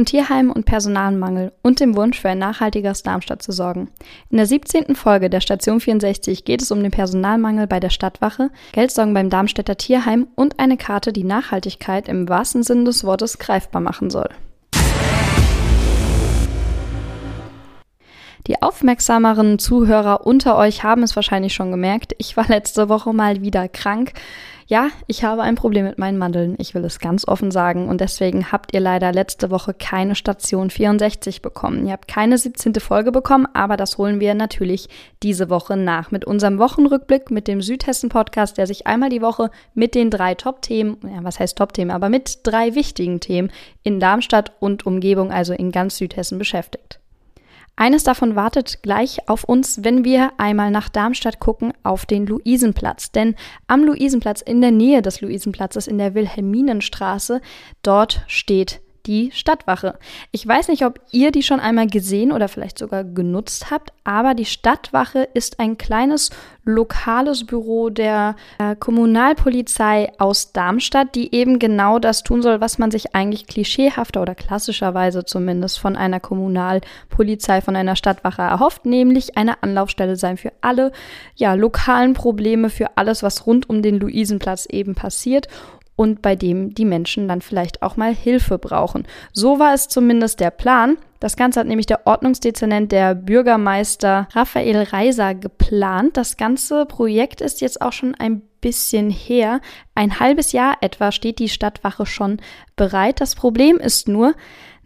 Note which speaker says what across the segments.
Speaker 1: von Tierheimen und Personalmangel und dem Wunsch für ein nachhaltigeres Darmstadt zu sorgen. In der 17. Folge der Station 64 geht es um den Personalmangel bei der Stadtwache, Geldsorgen beim Darmstädter Tierheim und eine Karte, die Nachhaltigkeit im wahrsten Sinne des Wortes greifbar machen soll. Die aufmerksameren Zuhörer unter euch haben es wahrscheinlich schon gemerkt. Ich war letzte Woche mal wieder krank. Ja, ich habe ein Problem mit meinen Mandeln. Ich will es ganz offen sagen. Und deswegen habt ihr leider letzte Woche keine Station 64 bekommen. Ihr habt keine 17. Folge bekommen, aber das holen wir natürlich diese Woche nach. Mit unserem Wochenrückblick, mit dem Südhessen-Podcast, der sich einmal die Woche mit den drei Top-Themen, ja, was heißt Top-Themen, aber mit drei wichtigen Themen in Darmstadt und Umgebung, also in ganz Südhessen beschäftigt. Eines davon wartet gleich auf uns, wenn wir einmal nach Darmstadt gucken, auf den Luisenplatz. Denn am Luisenplatz, in der Nähe des Luisenplatzes, in der Wilhelminenstraße, dort steht die Stadtwache. Ich weiß nicht, ob ihr die schon einmal gesehen oder vielleicht sogar genutzt habt, aber die Stadtwache ist ein kleines lokales Büro der äh, Kommunalpolizei aus Darmstadt, die eben genau das tun soll, was man sich eigentlich klischeehafter oder klassischerweise zumindest von einer Kommunalpolizei, von einer Stadtwache erhofft, nämlich eine Anlaufstelle sein für alle ja, lokalen Probleme, für alles, was rund um den Luisenplatz eben passiert und bei dem die Menschen dann vielleicht auch mal Hilfe brauchen. So war es zumindest der Plan. Das Ganze hat nämlich der Ordnungsdezernent, der Bürgermeister Raphael Reiser geplant. Das ganze Projekt ist jetzt auch schon ein bisschen her. Ein halbes Jahr etwa steht die Stadtwache schon bereit. Das Problem ist nur,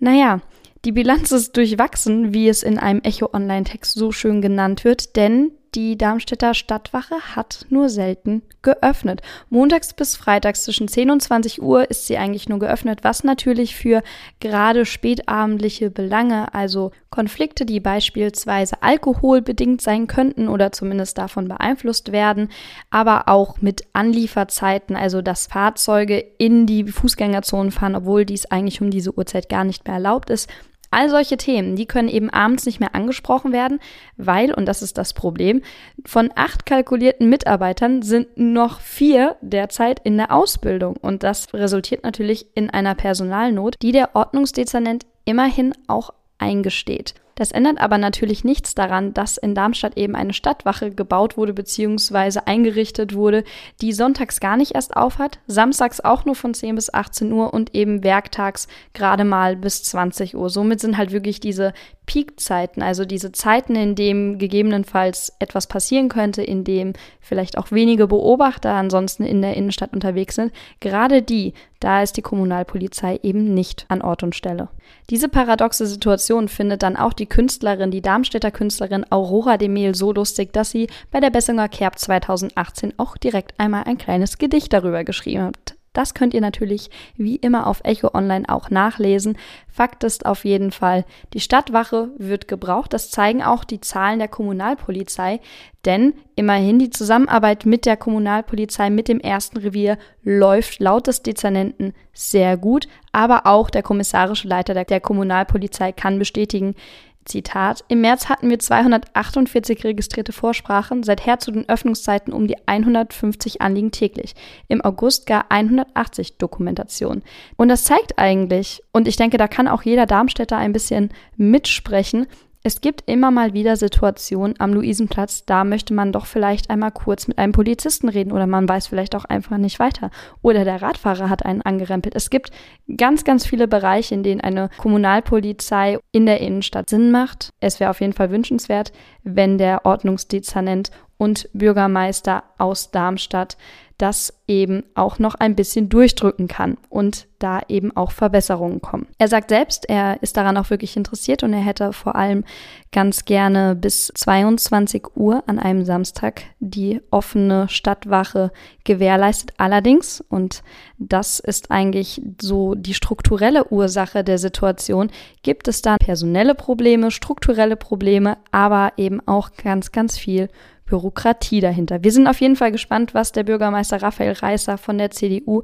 Speaker 1: naja, die Bilanz ist durchwachsen, wie es in einem Echo-Online-Text so schön genannt wird, denn die Darmstädter Stadtwache hat nur selten geöffnet. Montags bis freitags zwischen 10 und 20 Uhr ist sie eigentlich nur geöffnet, was natürlich für gerade spätabendliche Belange, also Konflikte, die beispielsweise alkoholbedingt sein könnten oder zumindest davon beeinflusst werden, aber auch mit Anlieferzeiten, also dass Fahrzeuge in die Fußgängerzonen fahren, obwohl dies eigentlich um diese Uhrzeit gar nicht mehr erlaubt ist, All solche Themen, die können eben abends nicht mehr angesprochen werden, weil, und das ist das Problem, von acht kalkulierten Mitarbeitern sind noch vier derzeit in der Ausbildung. Und das resultiert natürlich in einer Personalnot, die der Ordnungsdezernent immerhin auch eingesteht. Das ändert aber natürlich nichts daran, dass in Darmstadt eben eine Stadtwache gebaut wurde bzw. eingerichtet wurde, die sonntags gar nicht erst aufhat, samstags auch nur von 10 bis 18 Uhr und eben werktags gerade mal bis 20 Uhr. Somit sind halt wirklich diese Peakzeiten, also diese Zeiten, in denen gegebenenfalls etwas passieren könnte, in dem vielleicht auch wenige Beobachter ansonsten in der Innenstadt unterwegs sind, gerade die, da ist die Kommunalpolizei eben nicht an Ort und Stelle. Diese paradoxe Situation findet dann auch die Künstlerin, die Darmstädter Künstlerin Aurora de Mehl so lustig, dass sie bei der Bessinger Kerb 2018 auch direkt einmal ein kleines Gedicht darüber geschrieben hat. Das könnt ihr natürlich wie immer auf Echo Online auch nachlesen. Fakt ist auf jeden Fall, die Stadtwache wird gebraucht. Das zeigen auch die Zahlen der Kommunalpolizei. Denn immerhin die Zusammenarbeit mit der Kommunalpolizei, mit dem ersten Revier läuft laut des Dezernenten sehr gut. Aber auch der kommissarische Leiter der Kommunalpolizei kann bestätigen, Zitat, im März hatten wir 248 registrierte Vorsprachen, seither zu den Öffnungszeiten um die 150 Anliegen täglich, im August gar 180 Dokumentationen. Und das zeigt eigentlich, und ich denke, da kann auch jeder Darmstädter ein bisschen mitsprechen, es gibt immer mal wieder Situationen am Luisenplatz, da möchte man doch vielleicht einmal kurz mit einem Polizisten reden oder man weiß vielleicht auch einfach nicht weiter. Oder der Radfahrer hat einen angerempelt. Es gibt ganz, ganz viele Bereiche, in denen eine Kommunalpolizei in der Innenstadt Sinn macht. Es wäre auf jeden Fall wünschenswert, wenn der Ordnungsdezernent und Bürgermeister aus Darmstadt das eben auch noch ein bisschen durchdrücken kann und da eben auch Verbesserungen kommen. Er sagt selbst, er ist daran auch wirklich interessiert und er hätte vor allem ganz gerne bis 22 Uhr an einem Samstag die offene Stadtwache gewährleistet. Allerdings, und das ist eigentlich so die strukturelle Ursache der Situation, gibt es da personelle Probleme, strukturelle Probleme, aber eben auch ganz, ganz viel Bürokratie dahinter. Wir sind auf jeden Fall gespannt, was der Bürgermeister Raphael Reißer von der CDU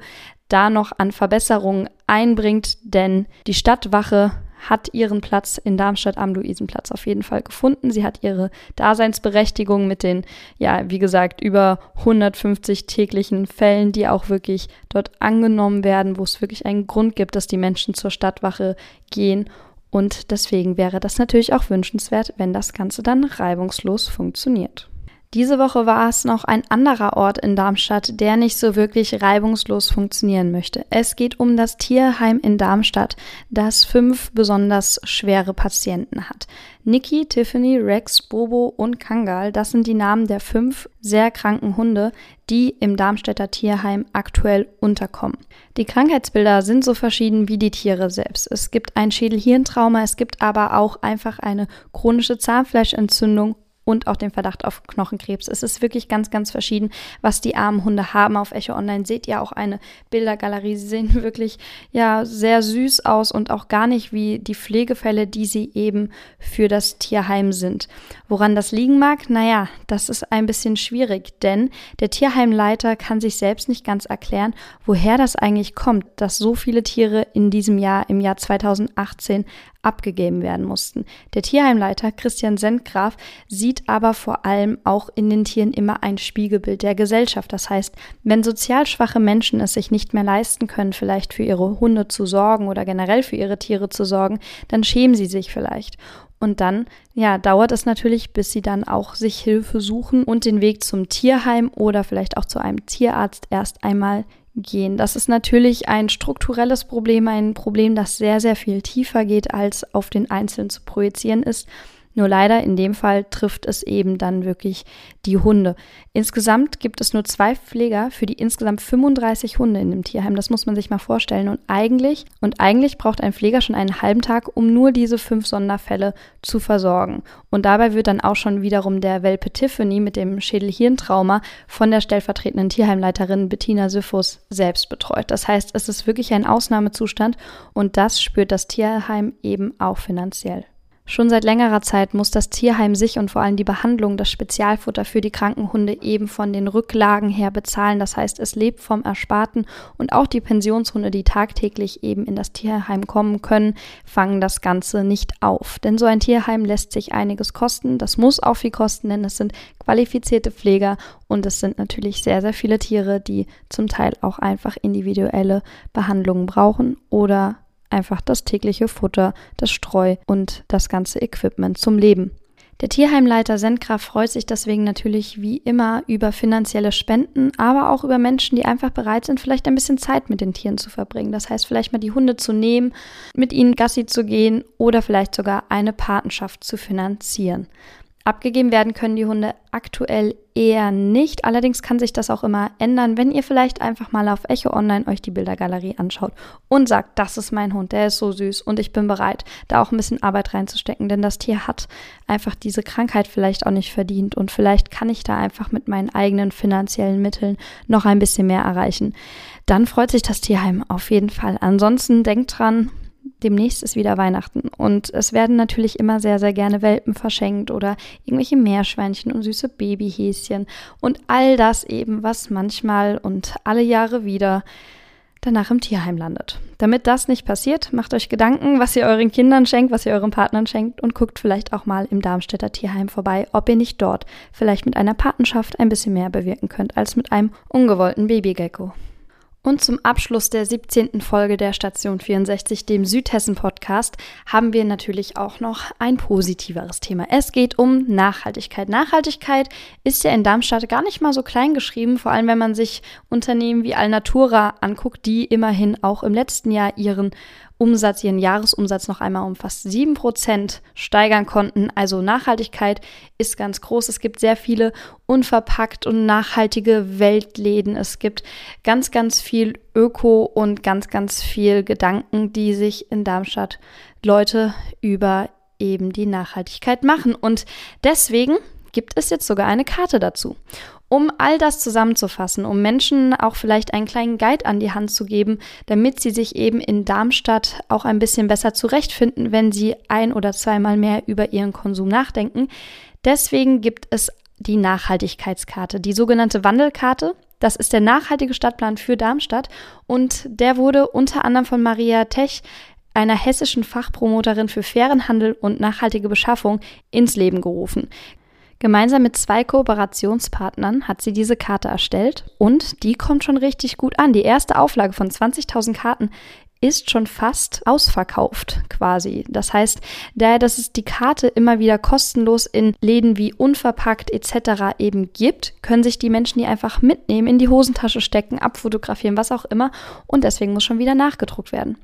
Speaker 1: da noch an Verbesserungen einbringt, denn die Stadtwache hat ihren Platz in Darmstadt am Luisenplatz auf jeden Fall gefunden. Sie hat ihre Daseinsberechtigung mit den, ja, wie gesagt, über 150 täglichen Fällen, die auch wirklich dort angenommen werden, wo es wirklich einen Grund gibt, dass die Menschen zur Stadtwache gehen. Und deswegen wäre das natürlich auch wünschenswert, wenn das Ganze dann reibungslos funktioniert. Diese Woche war es noch ein anderer Ort in Darmstadt, der nicht so wirklich reibungslos funktionieren möchte. Es geht um das Tierheim in Darmstadt, das fünf besonders schwere Patienten hat. Niki, Tiffany, Rex, Bobo und Kangal, das sind die Namen der fünf sehr kranken Hunde, die im Darmstädter Tierheim aktuell unterkommen. Die Krankheitsbilder sind so verschieden wie die Tiere selbst. Es gibt ein Schädelhirntrauma, es gibt aber auch einfach eine chronische Zahnfleischentzündung und auch den Verdacht auf Knochenkrebs. Es ist wirklich ganz, ganz verschieden, was die armen Hunde haben. Auf Echo Online seht ihr auch eine Bildergalerie. Sie sehen wirklich ja sehr süß aus und auch gar nicht wie die Pflegefälle, die sie eben für das Tierheim sind. Woran das liegen mag? Naja, das ist ein bisschen schwierig, denn der Tierheimleiter kann sich selbst nicht ganz erklären, woher das eigentlich kommt, dass so viele Tiere in diesem Jahr, im Jahr 2018, abgegeben werden mussten. Der Tierheimleiter Christian Sendgraf sieht aber vor allem auch in den Tieren immer ein Spiegelbild der Gesellschaft. Das heißt, wenn sozial schwache Menschen es sich nicht mehr leisten können, vielleicht für ihre Hunde zu sorgen oder generell für ihre Tiere zu sorgen, dann schämen sie sich vielleicht. Und dann, ja, dauert es natürlich, bis sie dann auch sich Hilfe suchen und den Weg zum Tierheim oder vielleicht auch zu einem Tierarzt erst einmal gehen. Das ist natürlich ein strukturelles Problem, ein Problem, das sehr, sehr viel tiefer geht, als auf den Einzelnen zu projizieren ist. Nur leider in dem Fall trifft es eben dann wirklich die Hunde. Insgesamt gibt es nur zwei Pfleger für die insgesamt 35 Hunde in dem Tierheim. Das muss man sich mal vorstellen. Und eigentlich, und eigentlich braucht ein Pfleger schon einen halben Tag, um nur diese fünf Sonderfälle zu versorgen. Und dabei wird dann auch schon wiederum der Welpe Tiffany mit dem Schädelhirntrauma von der stellvertretenden Tierheimleiterin Bettina Syphus selbst betreut. Das heißt, es ist wirklich ein Ausnahmezustand und das spürt das Tierheim eben auch finanziell. Schon seit längerer Zeit muss das Tierheim sich und vor allem die Behandlung, das Spezialfutter für die kranken Hunde eben von den Rücklagen her bezahlen. Das heißt, es lebt vom Ersparten und auch die Pensionshunde, die tagtäglich eben in das Tierheim kommen können, fangen das Ganze nicht auf. Denn so ein Tierheim lässt sich einiges kosten. Das muss auch viel kosten, denn es sind qualifizierte Pfleger und es sind natürlich sehr, sehr viele Tiere, die zum Teil auch einfach individuelle Behandlungen brauchen oder einfach das tägliche Futter, das Streu und das ganze Equipment zum Leben. Der Tierheimleiter Sendgraf freut sich deswegen natürlich wie immer über finanzielle Spenden, aber auch über Menschen, die einfach bereit sind, vielleicht ein bisschen Zeit mit den Tieren zu verbringen. Das heißt, vielleicht mal die Hunde zu nehmen, mit ihnen Gassi zu gehen oder vielleicht sogar eine Patenschaft zu finanzieren. Abgegeben werden können die Hunde aktuell eher nicht. Allerdings kann sich das auch immer ändern, wenn ihr vielleicht einfach mal auf Echo Online euch die Bildergalerie anschaut und sagt, das ist mein Hund, der ist so süß und ich bin bereit, da auch ein bisschen Arbeit reinzustecken, denn das Tier hat einfach diese Krankheit vielleicht auch nicht verdient und vielleicht kann ich da einfach mit meinen eigenen finanziellen Mitteln noch ein bisschen mehr erreichen. Dann freut sich das Tierheim auf jeden Fall. Ansonsten denkt dran, demnächst ist wieder Weihnachten und es werden natürlich immer sehr, sehr gerne Welpen verschenkt oder irgendwelche Meerschweinchen und süße Babyhäschen und all das eben, was manchmal und alle Jahre wieder danach im Tierheim landet. Damit das nicht passiert, macht euch Gedanken, was ihr euren Kindern schenkt, was ihr euren Partnern schenkt und guckt vielleicht auch mal im Darmstädter Tierheim vorbei, ob ihr nicht dort vielleicht mit einer Patenschaft ein bisschen mehr bewirken könnt als mit einem ungewollten Babygecko. Und zum Abschluss der 17. Folge der Station 64, dem Südhessen-Podcast, haben wir natürlich auch noch ein positiveres Thema. Es geht um Nachhaltigkeit. Nachhaltigkeit ist ja in Darmstadt gar nicht mal so klein geschrieben, vor allem wenn man sich Unternehmen wie Alnatura anguckt, die immerhin auch im letzten Jahr ihren Umsatz, ihren Jahresumsatz noch einmal um fast 7% steigern konnten. Also Nachhaltigkeit ist ganz groß. Es gibt sehr viele unverpackt und nachhaltige Weltläden. Es gibt ganz, ganz viel Öko und ganz, ganz viel Gedanken, die sich in Darmstadt Leute über eben die Nachhaltigkeit machen. Und deswegen gibt es jetzt sogar eine Karte dazu. Um all das zusammenzufassen, um Menschen auch vielleicht einen kleinen Guide an die Hand zu geben, damit sie sich eben in Darmstadt auch ein bisschen besser zurechtfinden, wenn sie ein oder zweimal mehr über ihren Konsum nachdenken. Deswegen gibt es die Nachhaltigkeitskarte, die sogenannte Wandelkarte. Das ist der nachhaltige Stadtplan für Darmstadt und der wurde unter anderem von Maria Tech einer hessischen Fachpromoterin für fairen Handel und nachhaltige Beschaffung, ins Leben gerufen. Gemeinsam mit zwei Kooperationspartnern hat sie diese Karte erstellt und die kommt schon richtig gut an. Die erste Auflage von 20.000 Karten ist schon fast ausverkauft quasi. Das heißt, daher, dass es die Karte immer wieder kostenlos in Läden wie Unverpackt etc. eben gibt, können sich die Menschen die einfach mitnehmen, in die Hosentasche stecken, abfotografieren, was auch immer und deswegen muss schon wieder nachgedruckt werden.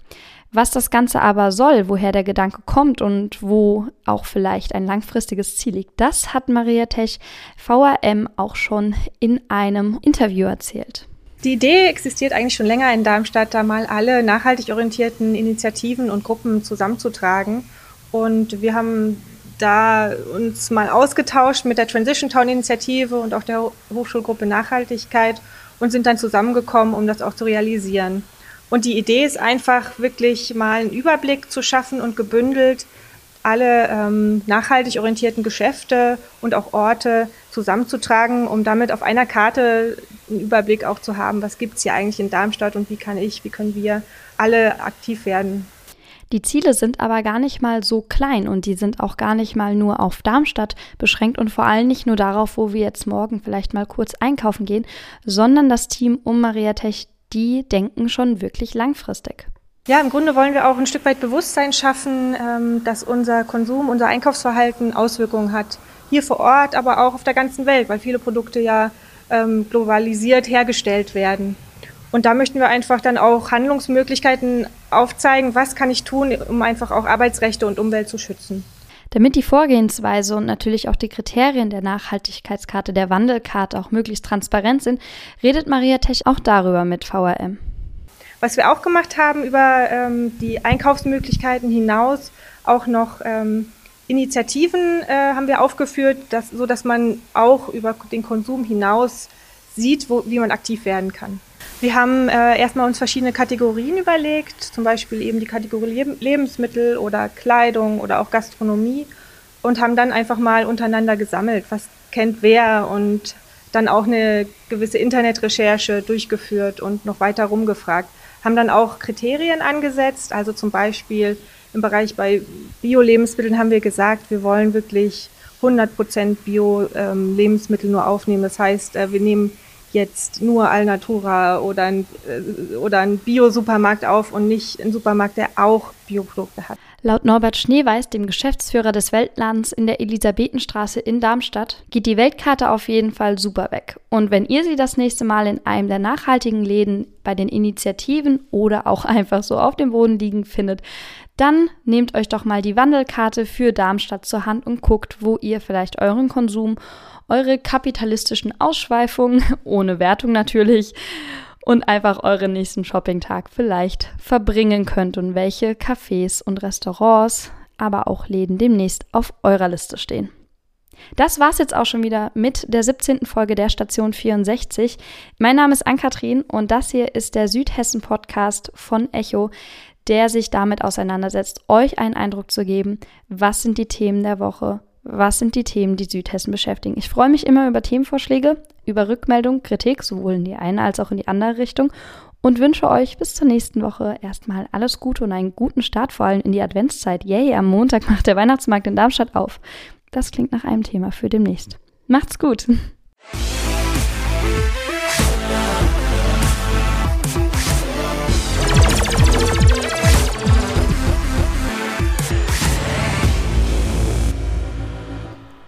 Speaker 1: Was das Ganze aber soll, woher der Gedanke kommt und wo auch vielleicht ein langfristiges Ziel liegt, das hat Maria Tech VRM auch schon in einem Interview erzählt.
Speaker 2: Die Idee existiert eigentlich schon länger in Darmstadt, da mal alle nachhaltig orientierten Initiativen und Gruppen zusammenzutragen. Und wir haben da uns mal ausgetauscht mit der Transition Town Initiative und auch der Hochschulgruppe Nachhaltigkeit und sind dann zusammengekommen, um das auch zu realisieren. Und die Idee ist einfach wirklich mal einen Überblick zu schaffen und gebündelt alle ähm, nachhaltig orientierten Geschäfte und auch Orte zusammenzutragen, um damit auf einer Karte einen Überblick auch zu haben, was gibt es hier eigentlich in Darmstadt und wie kann ich, wie können wir alle aktiv werden.
Speaker 1: Die Ziele sind aber gar nicht mal so klein und die sind auch gar nicht mal nur auf Darmstadt beschränkt und vor allem nicht nur darauf, wo wir jetzt morgen vielleicht mal kurz einkaufen gehen, sondern das Team um Maria Tech, die denken schon wirklich langfristig.
Speaker 2: Ja, im Grunde wollen wir auch ein Stück weit Bewusstsein schaffen, ähm, dass unser Konsum, unser Einkaufsverhalten Auswirkungen hat. Hier vor Ort, aber auch auf der ganzen Welt, weil viele Produkte ja ähm, globalisiert hergestellt werden. Und da möchten wir einfach dann auch Handlungsmöglichkeiten aufzeigen, was kann ich tun, um einfach auch Arbeitsrechte und Umwelt zu schützen.
Speaker 1: Damit die Vorgehensweise und natürlich auch die Kriterien der Nachhaltigkeitskarte, der Wandelkarte auch möglichst transparent sind, redet Maria Tech auch darüber mit VRM.
Speaker 2: Was wir auch gemacht haben über ähm, die Einkaufsmöglichkeiten hinaus, auch noch ähm, Initiativen äh, haben wir aufgeführt, dass, so dass man auch über den Konsum hinaus sieht, wo, wie man aktiv werden kann. Wir haben äh, erstmal uns verschiedene Kategorien überlegt, zum Beispiel eben die Kategorie Lebensmittel oder Kleidung oder auch Gastronomie und haben dann einfach mal untereinander gesammelt, was kennt wer und dann auch eine gewisse Internetrecherche durchgeführt und noch weiter rumgefragt haben dann auch Kriterien angesetzt. Also zum Beispiel im Bereich bei Bio-Lebensmitteln haben wir gesagt, wir wollen wirklich 100 Prozent Bio-Lebensmittel nur aufnehmen. Das heißt, äh, wir nehmen jetzt nur Alnatura oder ein, äh, oder ein Bio-Supermarkt auf und nicht einen Supermarkt, der auch Bioprodukte hat.
Speaker 1: Laut Norbert Schneeweiß, dem Geschäftsführer des Weltladens in der Elisabethenstraße in Darmstadt, geht die Weltkarte auf jeden Fall super weg. Und wenn ihr sie das nächste Mal in einem der nachhaltigen Läden bei den Initiativen oder auch einfach so auf dem Boden liegen findet, dann nehmt euch doch mal die Wandelkarte für Darmstadt zur Hand und guckt, wo ihr vielleicht euren Konsum, eure kapitalistischen Ausschweifungen, ohne Wertung natürlich, und einfach euren nächsten Shoppingtag vielleicht verbringen könnt und welche Cafés und Restaurants, aber auch Läden demnächst auf eurer Liste stehen. Das war's jetzt auch schon wieder mit der 17. Folge der Station 64. Mein Name ist Ann-Kathrin und das hier ist der Südhessen-Podcast von Echo, der sich damit auseinandersetzt, euch einen Eindruck zu geben, was sind die Themen der Woche, was sind die Themen, die Südhessen beschäftigen. Ich freue mich immer über Themenvorschläge, über Rückmeldung, Kritik, sowohl in die eine als auch in die andere Richtung und wünsche euch bis zur nächsten Woche erstmal alles Gute und einen guten Start, vor allem in die Adventszeit. Yay, am Montag macht der Weihnachtsmarkt in Darmstadt auf. Das klingt nach einem Thema für demnächst. Macht's gut!